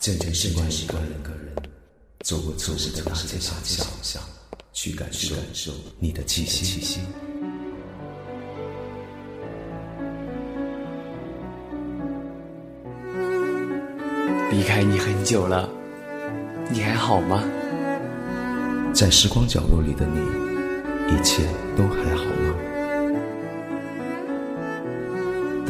渐渐习惯一个人，走过错失的大街小巷，去感受你的气息。离开你很久了，你还好吗？在时光角落里的你，一切都还好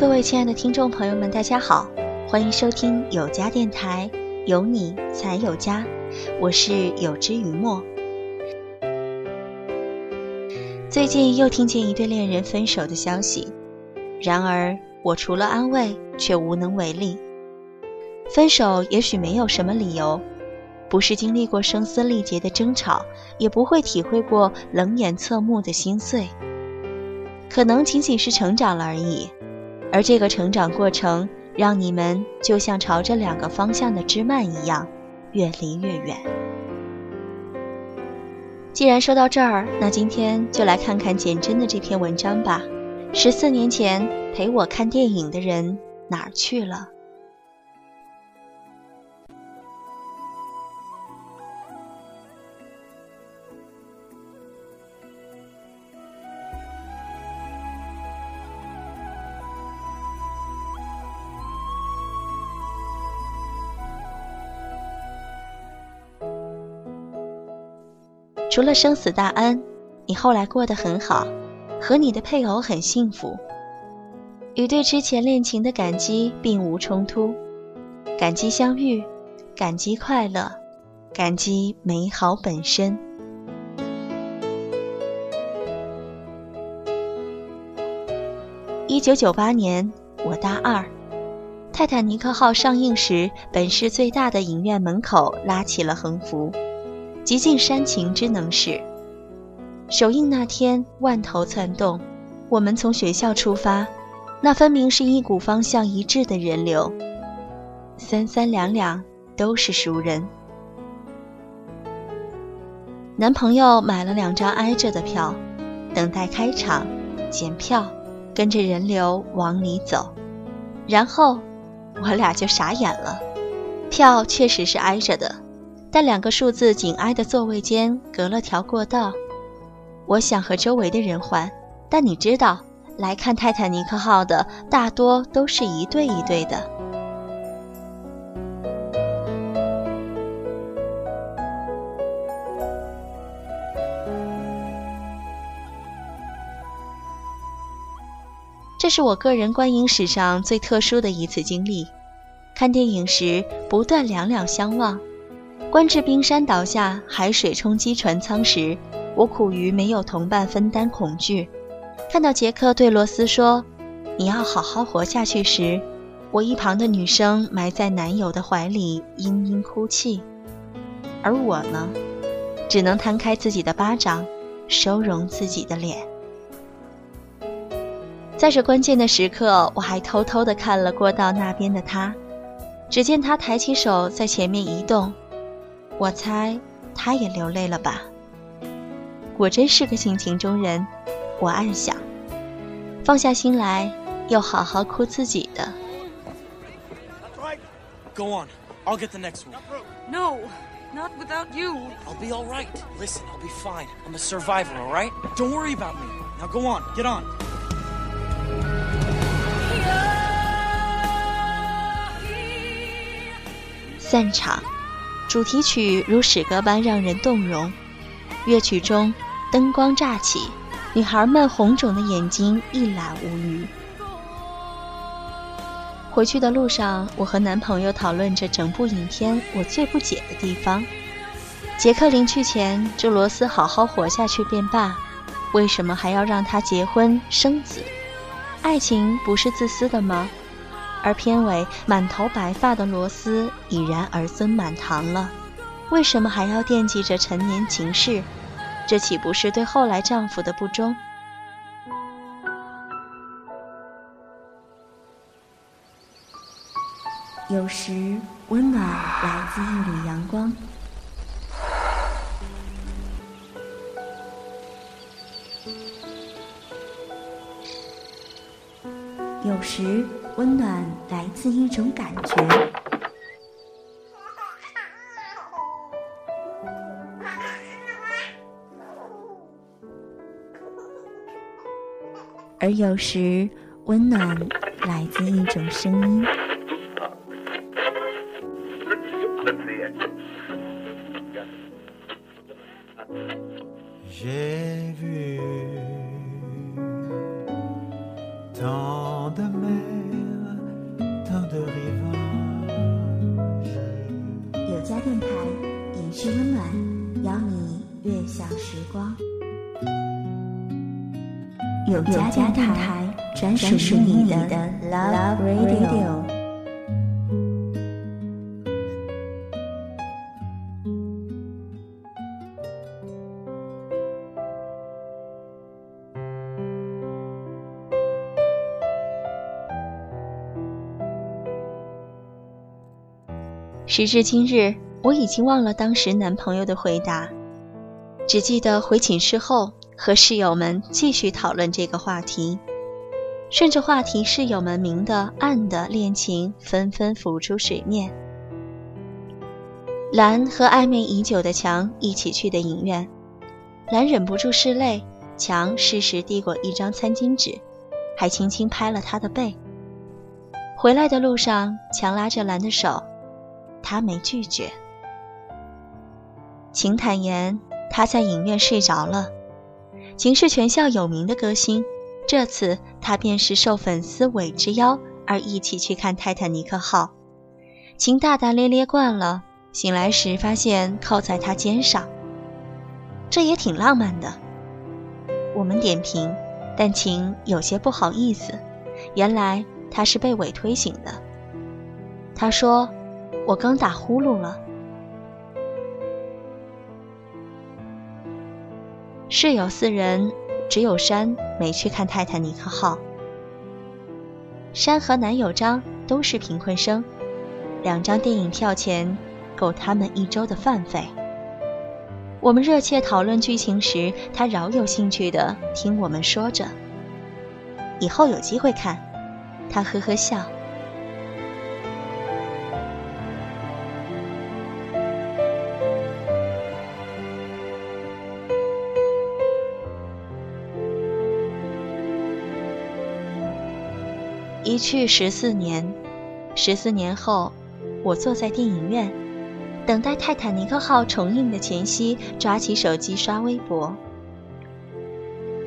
各位亲爱的听众朋友们，大家好，欢迎收听有家电台，有你才有家，我是有之于墨。最近又听见一对恋人分手的消息，然而我除了安慰，却无能为力。分手也许没有什么理由，不是经历过声嘶力竭的争吵，也不会体会过冷眼侧目的心碎，可能仅仅是成长了而已。而这个成长过程，让你们就像朝着两个方向的枝蔓一样，越离越远。既然说到这儿，那今天就来看看简真的这篇文章吧。十四年前陪我看电影的人哪儿去了？除了生死大恩，你后来过得很好，和你的配偶很幸福，与对之前恋情的感激并无冲突，感激相遇，感激快乐，感激美好本身。一九九八年，我大二，《泰坦尼克号》上映时，本市最大的影院门口拉起了横幅。极尽煽情之能事。首映那天，万头攒动，我们从学校出发，那分明是一股方向一致的人流，三三两两都是熟人。男朋友买了两张挨着的票，等待开场，检票，跟着人流往里走，然后我俩就傻眼了，票确实是挨着的。但两个数字紧挨的座位间隔了条过道，我想和周围的人换，但你知道，来看泰坦尼克号的大多都是一对一对的。这是我个人观影史上最特殊的一次经历，看电影时不断两两相望。观至冰山倒下，海水冲击船舱时，我苦于没有同伴分担恐惧；看到杰克对罗斯说“你要好好活下去”时，我一旁的女生埋在男友的怀里嘤嘤哭泣，而我呢，只能摊开自己的巴掌，收容自己的脸。在这关键的时刻，我还偷偷地看了过道那边的他，只见他抬起手在前面移动。我猜他也流泪了吧。果真是个性情中人，我暗想。放下心来，又好好哭自己的。Go on, I'll get the next one. No, not without you. I'll be all right. Listen, I'll be fine. I'm a survivor, all right? Don't worry about me. Now go on, get on. 散场。主题曲如诗歌般让人动容。乐曲中灯光乍起，女孩们红肿的眼睛一览无余。回去的路上，我和男朋友讨论着整部影片我最不解的地方：杰克临去前祝罗斯好好活下去便罢，为什么还要让他结婚生子？爱情不是自私的吗？而片尾满头白发的罗斯已然儿孙满堂了，为什么还要惦记着陈年情事？这岂不是对后来丈夫的不忠？有时温暖来自一缕阳光，有时温暖来自一种感觉。而有时，温暖来自一种声音。电台，延续温暖，邀你悦享时光。有家电台，专属于你的 Love Radio。时至今日，我已经忘了当时男朋友的回答，只记得回寝室后。和室友们继续讨论这个话题，顺着话题，室友们明的暗的恋情纷纷浮出水面。兰和暧昧已久的强一起去的影院，兰忍不住拭泪，强适时递过一张餐巾纸，还轻轻拍了他的背。回来的路上，强拉着兰的手，他没拒绝。晴坦言他在影院睡着了。秦是全校有名的歌星，这次他便是受粉丝委之邀而一起去看《泰坦尼克号》。秦大大咧咧惯了，醒来时发现靠在他肩上，这也挺浪漫的。我们点评，但秦有些不好意思，原来他是被委推醒的。他说：“我刚打呼噜了。”室友四人，只有山没去看《泰坦尼克号》。山和男友张都是贫困生，两张电影票钱够他们一周的饭费。我们热切讨论剧情时，他饶有兴趣地听我们说着。以后有机会看，他呵呵笑。一去十四年，十四年后，我坐在电影院，等待《泰坦尼克号》重映的前夕，抓起手机刷微博。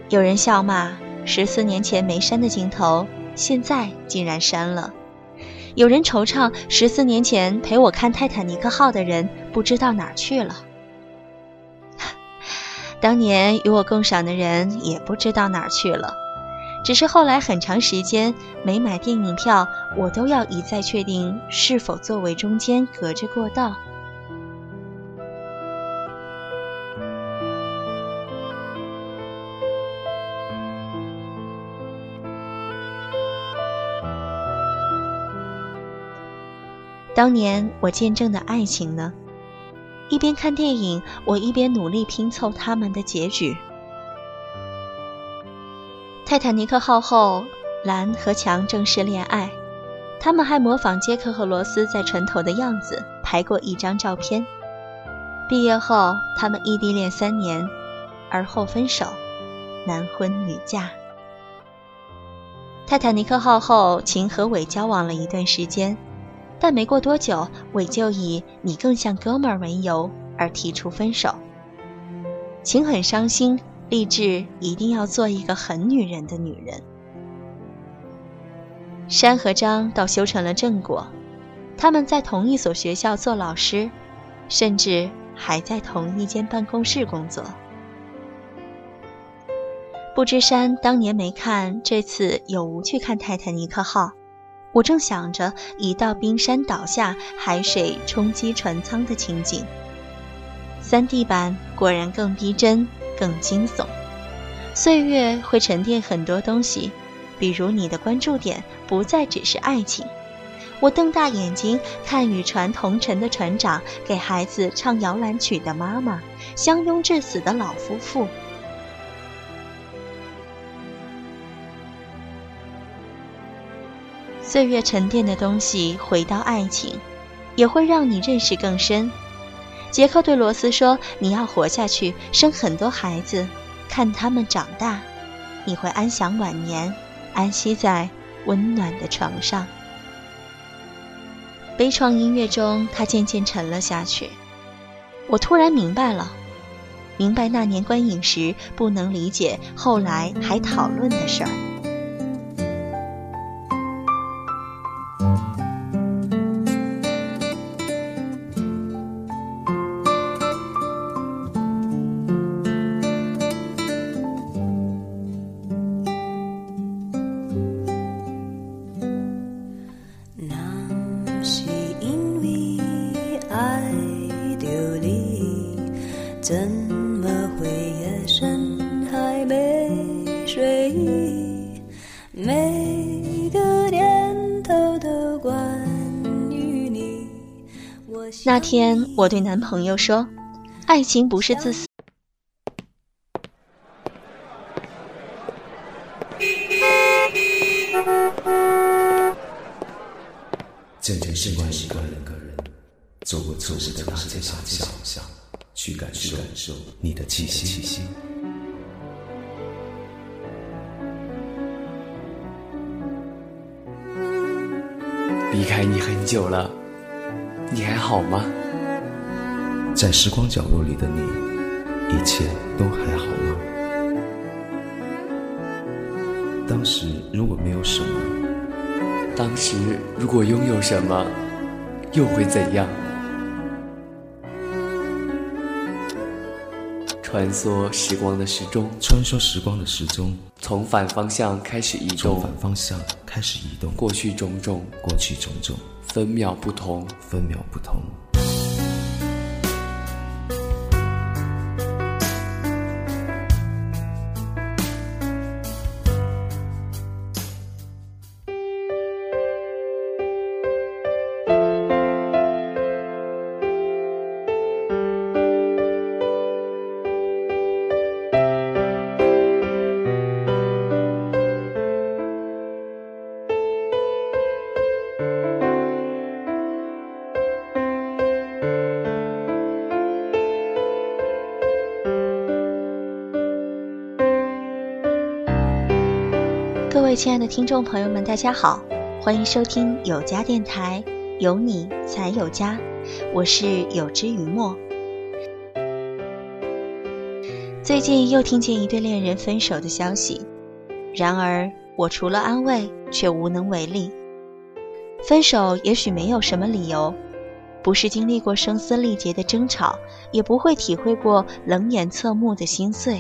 有人笑骂十四年前没删的镜头，现在竟然删了；有人惆怅十四年前陪我看《泰坦尼克号》的人不知道哪儿去了。当年与我共赏的人也不知道哪儿去了。只是后来很长时间没买电影票，我都要一再确定是否座位中间隔着过道。当年我见证的爱情呢？一边看电影，我一边努力拼凑他们的结局。泰坦尼克号后，兰和强正式恋爱，他们还模仿杰克和罗斯在船头的样子拍过一张照片。毕业后，他们异地恋三年，而后分手，男婚女嫁。泰坦尼克号后，秦和伟交往了一段时间，但没过多久，伟就以“你更像哥们儿”为由而提出分手。秦很伤心，立志一定要做一个狠女人的女人。山和张倒修成了正果，他们在同一所学校做老师，甚至还在同一间办公室工作。不知山当年没看，这次有无去看泰坦尼克号？我正想着一到冰山倒下，海水冲击船舱的情景。三 D 版果然更逼真、更惊悚。岁月会沉淀很多东西。比如你的关注点不再只是爱情，我瞪大眼睛看与船同沉的船长，给孩子唱摇篮曲的妈妈，相拥至死的老夫妇。岁月沉淀的东西，回到爱情，也会让你认识更深。杰克对罗斯说：“你要活下去，生很多孩子，看他们长大，你会安享晚年。”安息在温暖的床上。悲怆音乐中，他渐渐沉了下去。我突然明白了，明白那年观影时不能理解，后来还讨论的事儿。天，我对男朋友说：“爱情不是自私。”渐渐习惯一个人，走过错失的大街小巷，去感受你的气息。离开你很久了，你还好吗？在时光角落里的你，一切都还好吗？当时如果没有什么，当时如果拥有什么，又会怎样？穿梭时光的时钟，穿梭时光的时钟，从反方向开始移动，从反方向开始移动，过去种种，过去种种，分秒不同，分秒不同。位亲爱的听众朋友们，大家好，欢迎收听有家电台，有你才有家，我是有之雨墨。最近又听见一对恋人分手的消息，然而我除了安慰，却无能为力。分手也许没有什么理由，不是经历过声嘶力竭的争吵，也不会体会过冷眼侧目的心碎，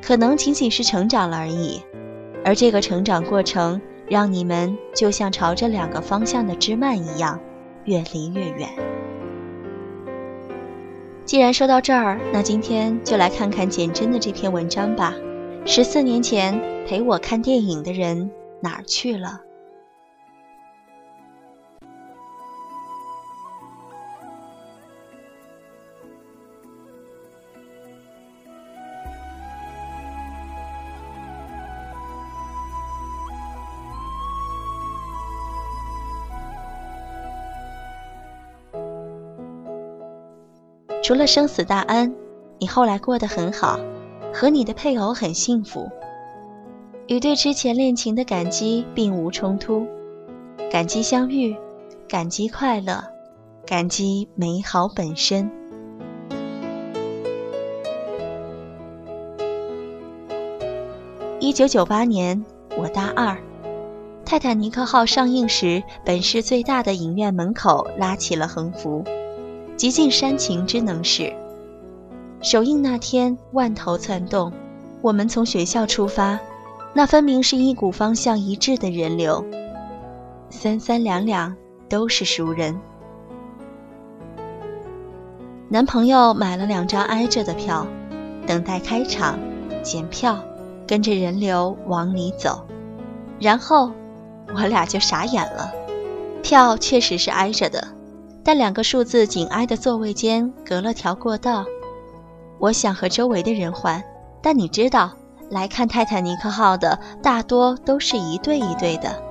可能仅仅是成长了而已。而这个成长过程，让你们就像朝着两个方向的枝蔓一样，越离越远。既然说到这儿，那今天就来看看简真的这篇文章吧。十四年前陪我看电影的人哪儿去了？除了生死大恩，你后来过得很好，和你的配偶很幸福，与对之前恋情的感激并无冲突，感激相遇，感激快乐，感激美好本身。一九九八年，我大二，《泰坦尼克号》上映时，本市最大的影院门口拉起了横幅，“极尽煽情之能事”。首映那天，万头攒动，我们从学校出发，那分明是一股方向一致的人流，三三两两都是熟人。男朋友买了两张挨着的票，等待开场，检票。跟着人流往里走，然后我俩就傻眼了。票确实是挨着的，但两个数字紧挨的座位间隔了条过道。我想和周围的人换，但你知道，来看泰坦尼克号的大多都是一对一对的。